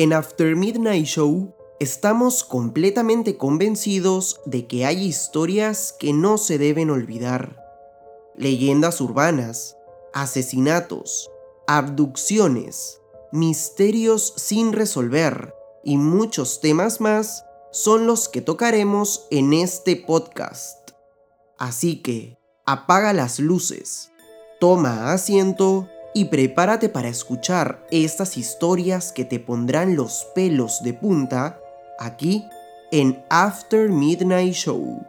En After Midnight Show estamos completamente convencidos de que hay historias que no se deben olvidar. Leyendas urbanas, asesinatos, abducciones, misterios sin resolver y muchos temas más son los que tocaremos en este podcast. Así que, apaga las luces, toma asiento y prepárate para escuchar estas historias que te pondrán los pelos de punta aquí en After Midnight Show.